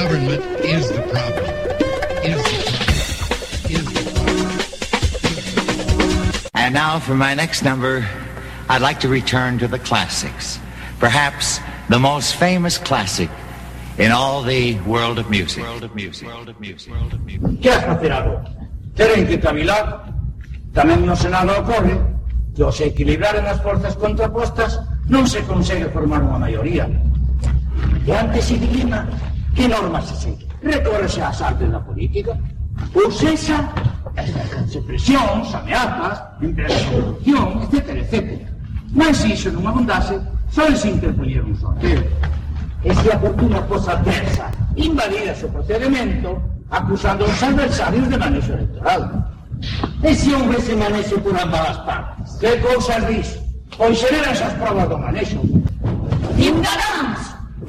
Government is the problem. Is the problem. Is the problem. And now for my next number, I'd like to return to the classics. Perhaps the most famous classic in all the world of music. World of music. World of music. World of music. Que has facer agora? Teren que cavilar. Tamén no Senado ocorre que ao se equilibraren as forzas contrapostas non se consegue formar unha maioría. E antes se dilima ¿Qué normas se siguen? Recórrese a asalto en la política. O cesa ejerce presión, ameazas, empresa corrupción, etcétera, etcétera. Mas se isso não abundasse, só lhe se interpunha um sorteio. E se a fortuna fosse adversa, invadira seu procedimento, acusando aos adversarios de manejo electoral. Ese hombre se maneje por ambas partes. ¿Qué cosas dice? Hoy serán esas pruebas de manejo. Indarán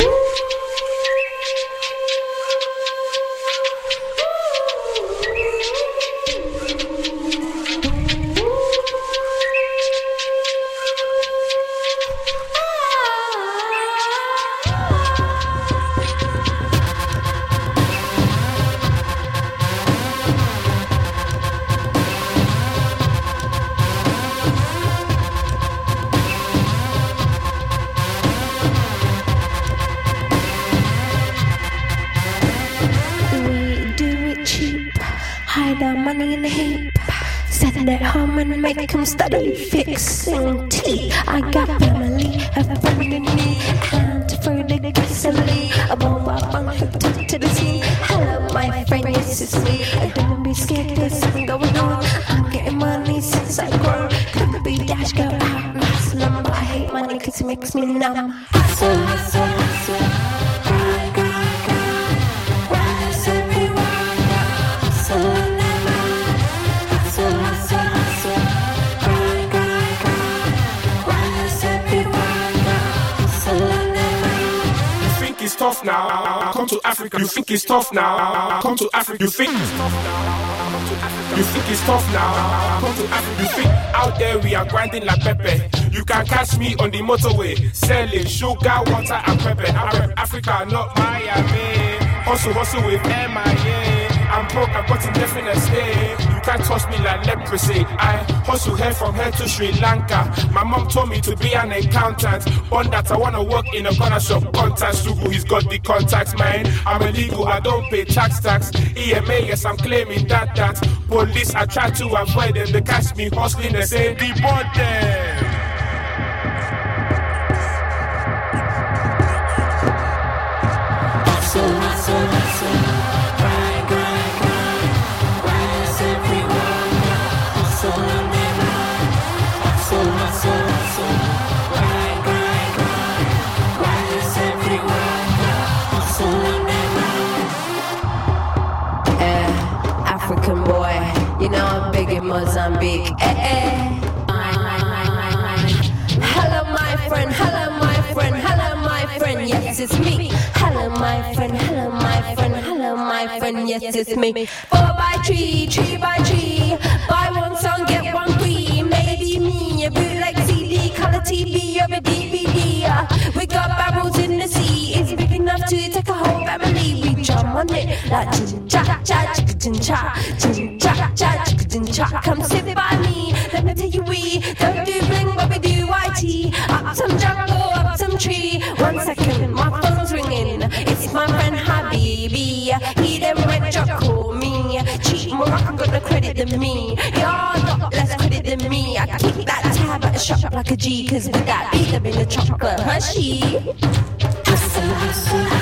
Uh! money in the heap. Send that home and make him study fixing teeth. I got family, have family need, and for the gasoline, a bomb up on her to the sea. Hello, my friend, this is me. Don't be scared, there's something going on. I'm getting money since I grow. Could be dash, go out, my slumber. I hate money cause it makes me numb. Hustle, hustle. Africa. You think it's tough now? Come to Africa. You think it's tough now? Come to Africa. You think it's tough now? Come to Africa. You think out there we are grinding like Pepe. You can catch me on the motorway selling sugar, water, and pepper. I rep Africa, not Miami. Hustle, hustle with MIA. I'm broke, I've got indefinite stay. Can't toss me like leprosy. I hustle here from here to Sri Lanka. My mom told me to be an accountant. Born that I wanna work in a corner shop. Contact Sugu, he's got the contacts, man. I'm illegal, I don't pay tax tax. EMA, yes, I'm claiming that that. Police, I try to avoid them. They catch me hustling, they say. Hustle, know I'm big in Mozambique. Eh, eh. Hello, my friend. Hello, my friend. Hello, my friend. Yes, it's me. Hello, my friend. Hello, my friend. Hello, my friend. Yes, it's me. Four by tree, tree by three. Buy one song, get one free. Maybe me, a bootleg CD, color TV, or a DVD. We got barrels enough to take a whole family. We jump on it like chin cha cha, chicka chin cha, chin cha cha, chin cha. Come sit by me. Let me tell you we don't do bling, but we do YT. Up some jungle, up some tree. One second, my phone's ringing. It's my friend Habibi. He then went to call me. Cheat more, I'm gonna credit than me. Y'all got less credit than me. I keep that tab at the shop like a G. Cause with that beat, I'm in the chocolate Hershey. Hustle,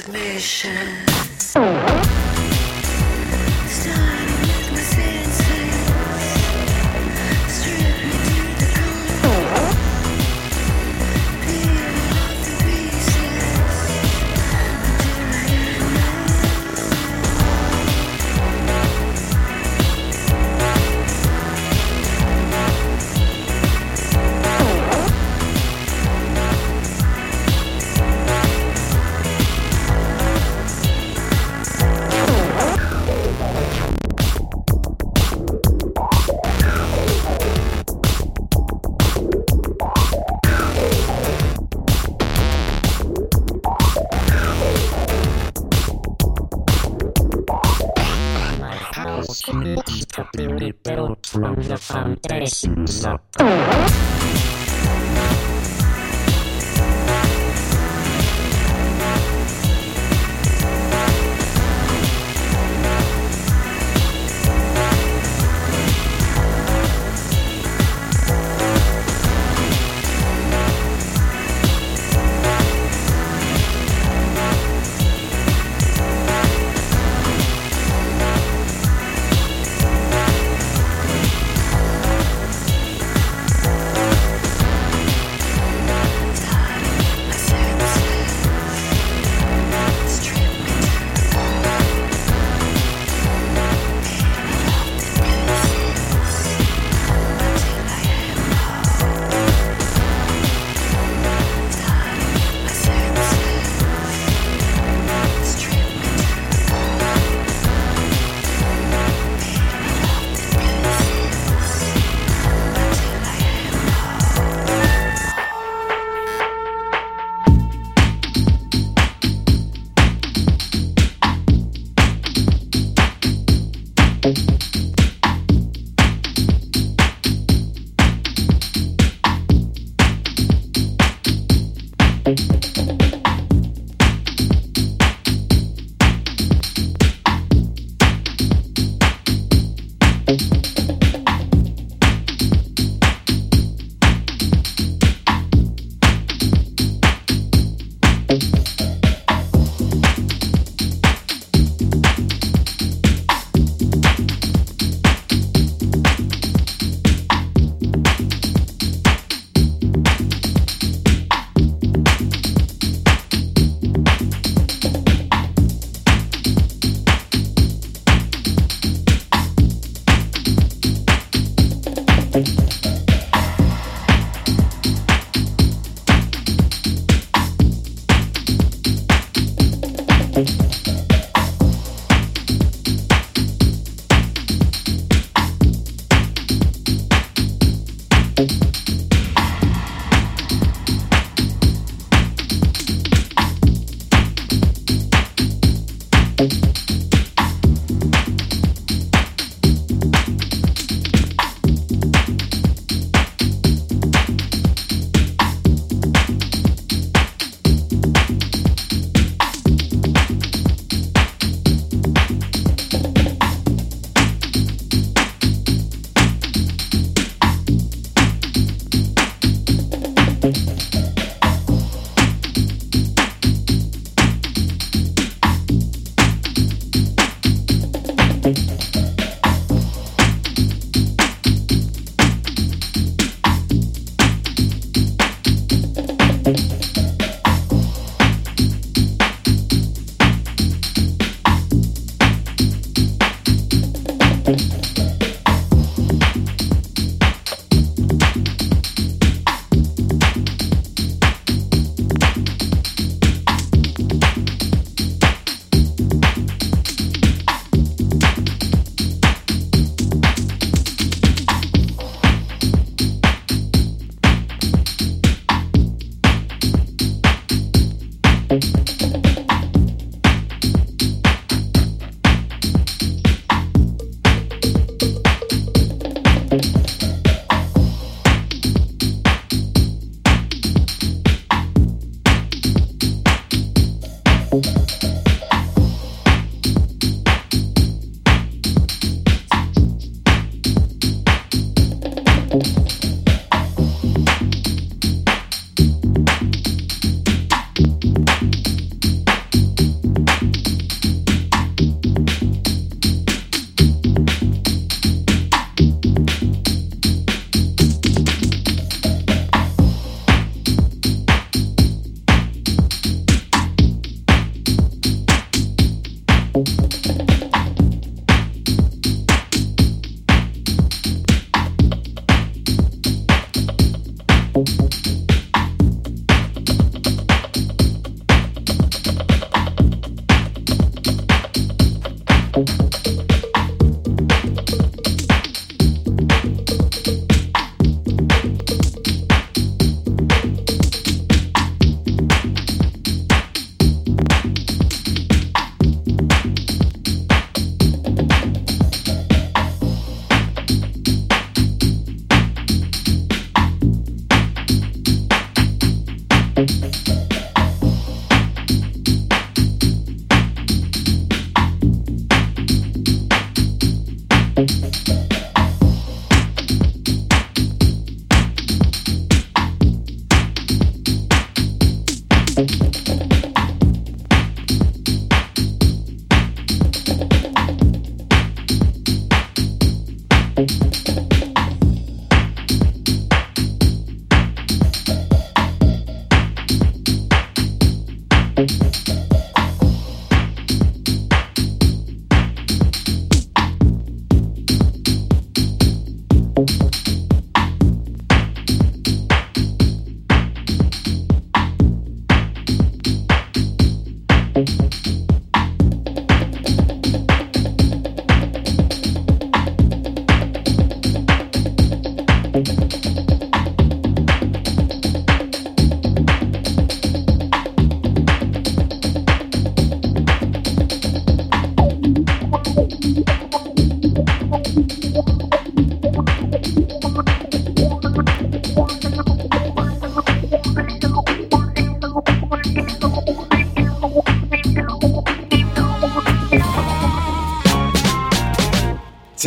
submission.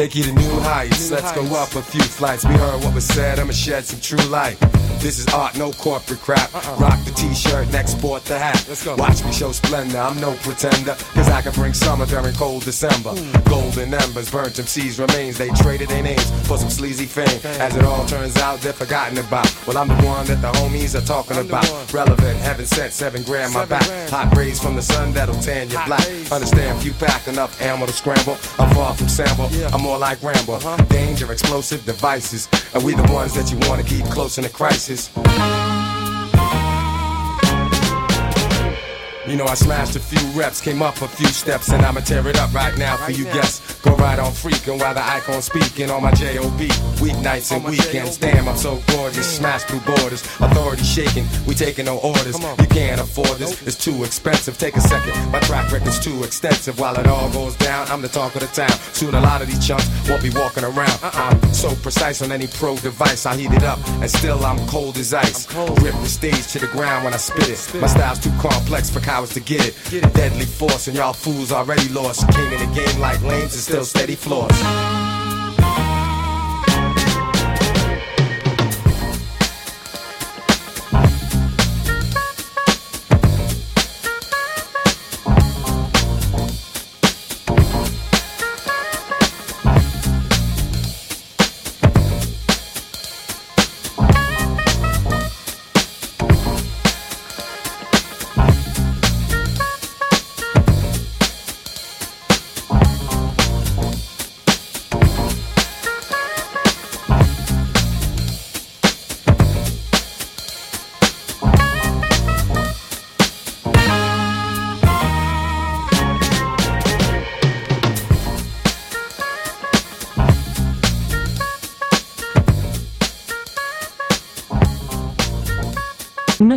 Take you to new heights. Let's go up a few flights. We heard what was said. I'ma shed some true light. This is art, no corporate crap. Uh-uh. Rock the t-shirt and export the hat. Let's go. Watch me show splendor. I'm no pretender. Cause I can bring summer during cold December. Hmm. Golden embers, burnt MC's remains. They traded their names for some sleazy fame. As it all turns out, they're forgotten about. Well, I'm the one that the homies are talking about. Relevant, heaven sent, seven grand my back. Hot rays from the sun that'll tan you black. Understand, few pack enough ammo to scramble. I'm far from sample. I'm more like Rambo. Uh-huh. Danger, explosive devices. And we the ones that you wanna keep close in a crisis. You know, I smashed a few reps, came up a few steps, and I'ma tear it up right now for you guests. Go right on freaking while the icon speaking on my JOB. Weeknights and weekends, damn, I'm so gorgeous. Smash through borders, authority shaking, we taking no orders. You can't afford this, it's too expensive. Take a second, my track record's too extensive. While it all goes down, I'm the talk of the town. Soon a lot of these chumps won't be walking around. I'm so precise on any pro device, I heat it up, and still I'm cold as ice. Rip the stage to the ground when I spit it. My style's too complex for cowards to get it. Deadly force, and y'all fools already lost. King in the game like lanes still steady floors.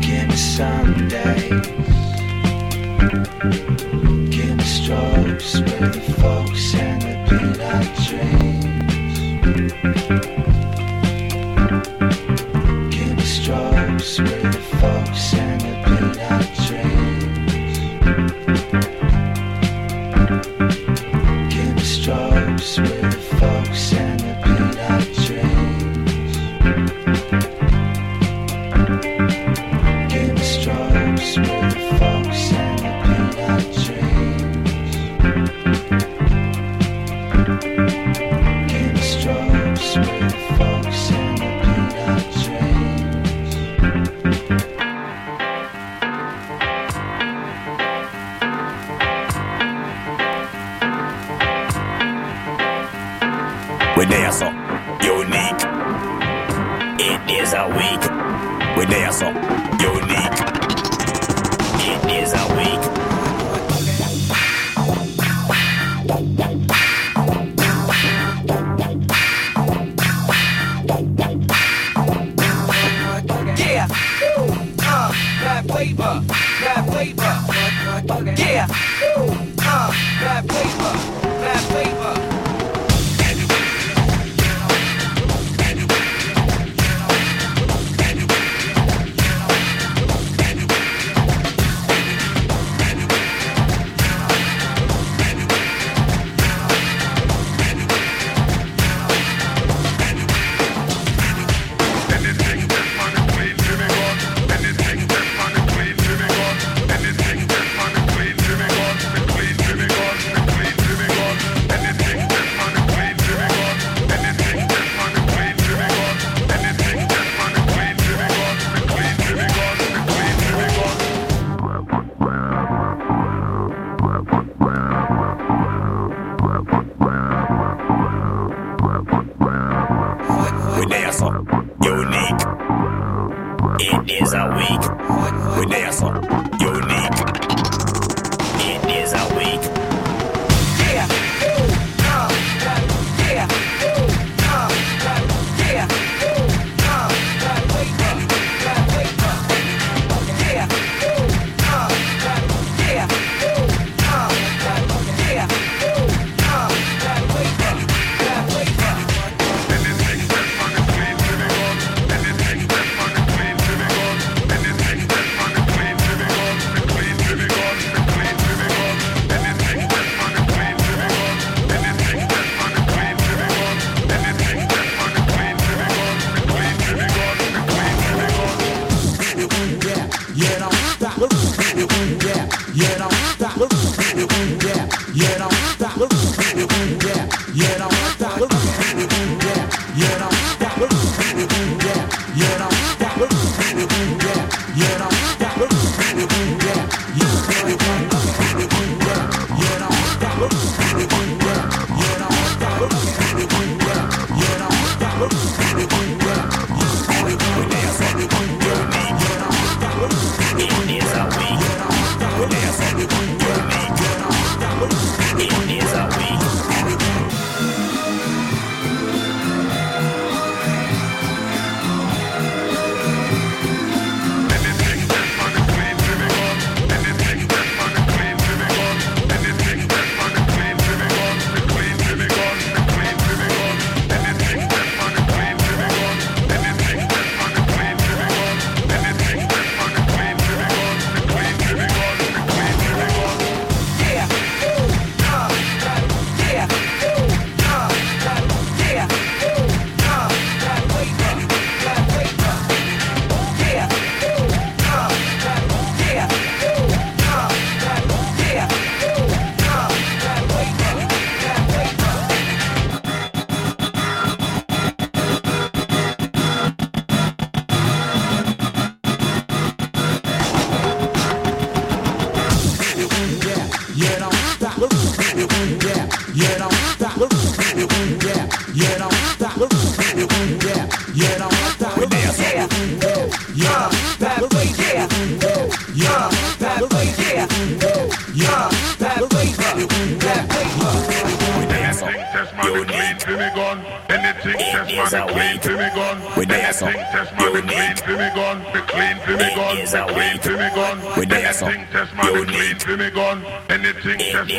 Give me Sunday. Give me strobes with the folks and the peanut dream.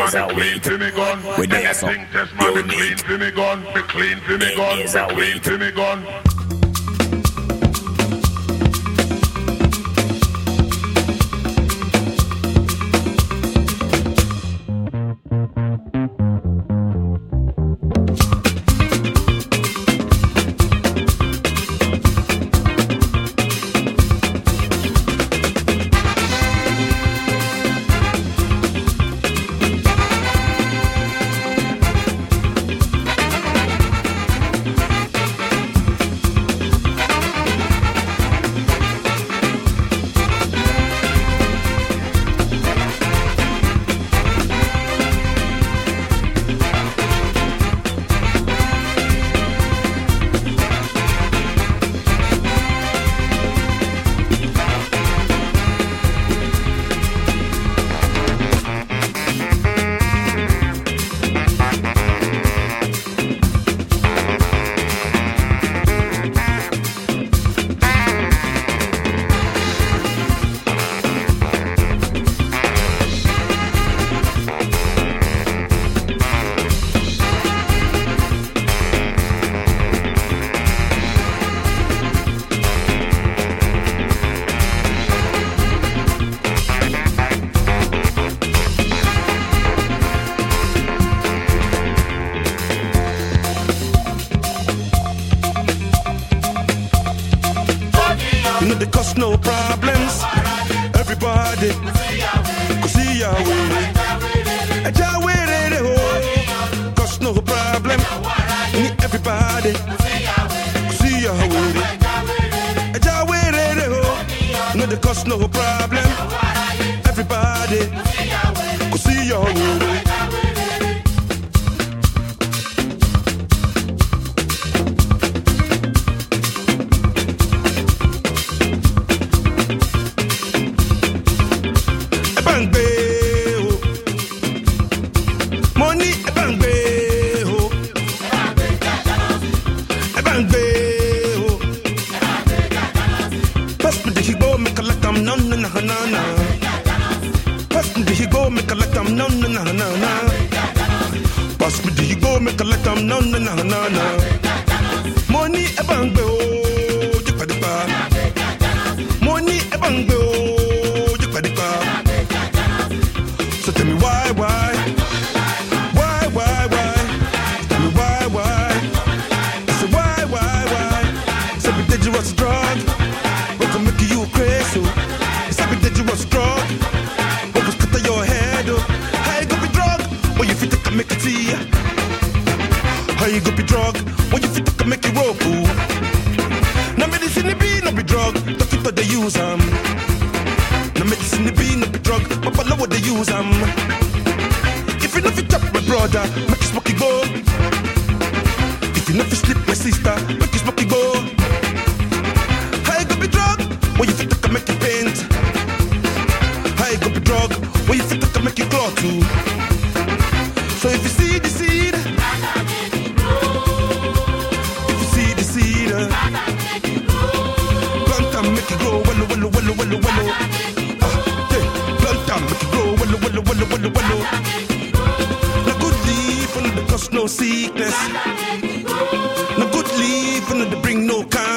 is out clean for me gun. With that song, yo, need. Clean for me gun, be clean for me gun, be clean for me gun.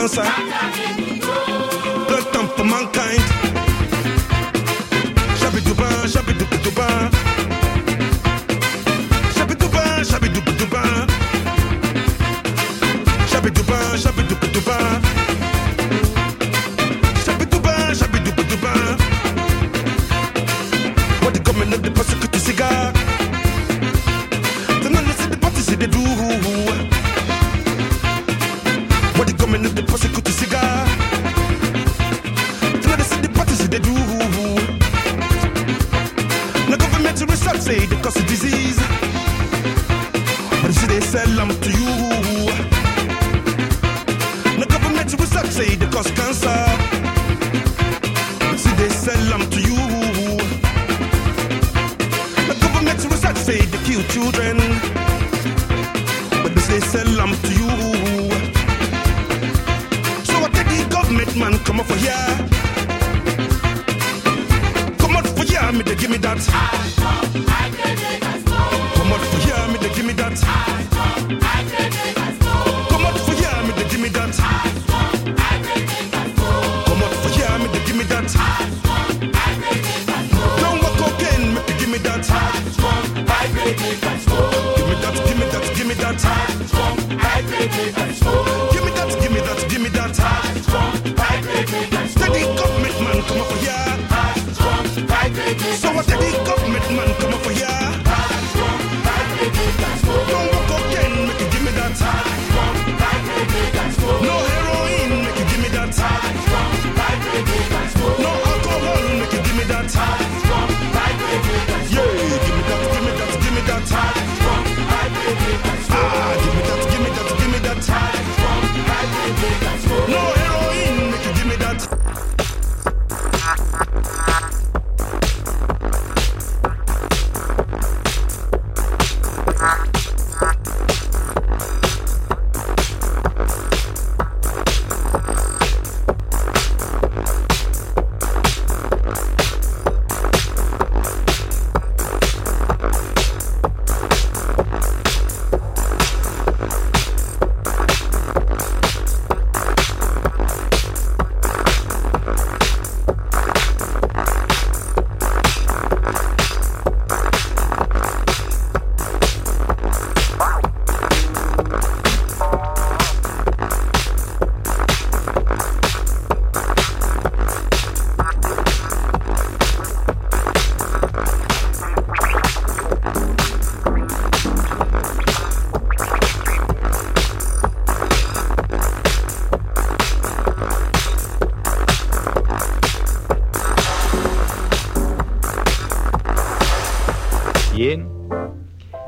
inside. Blood dump for mankind.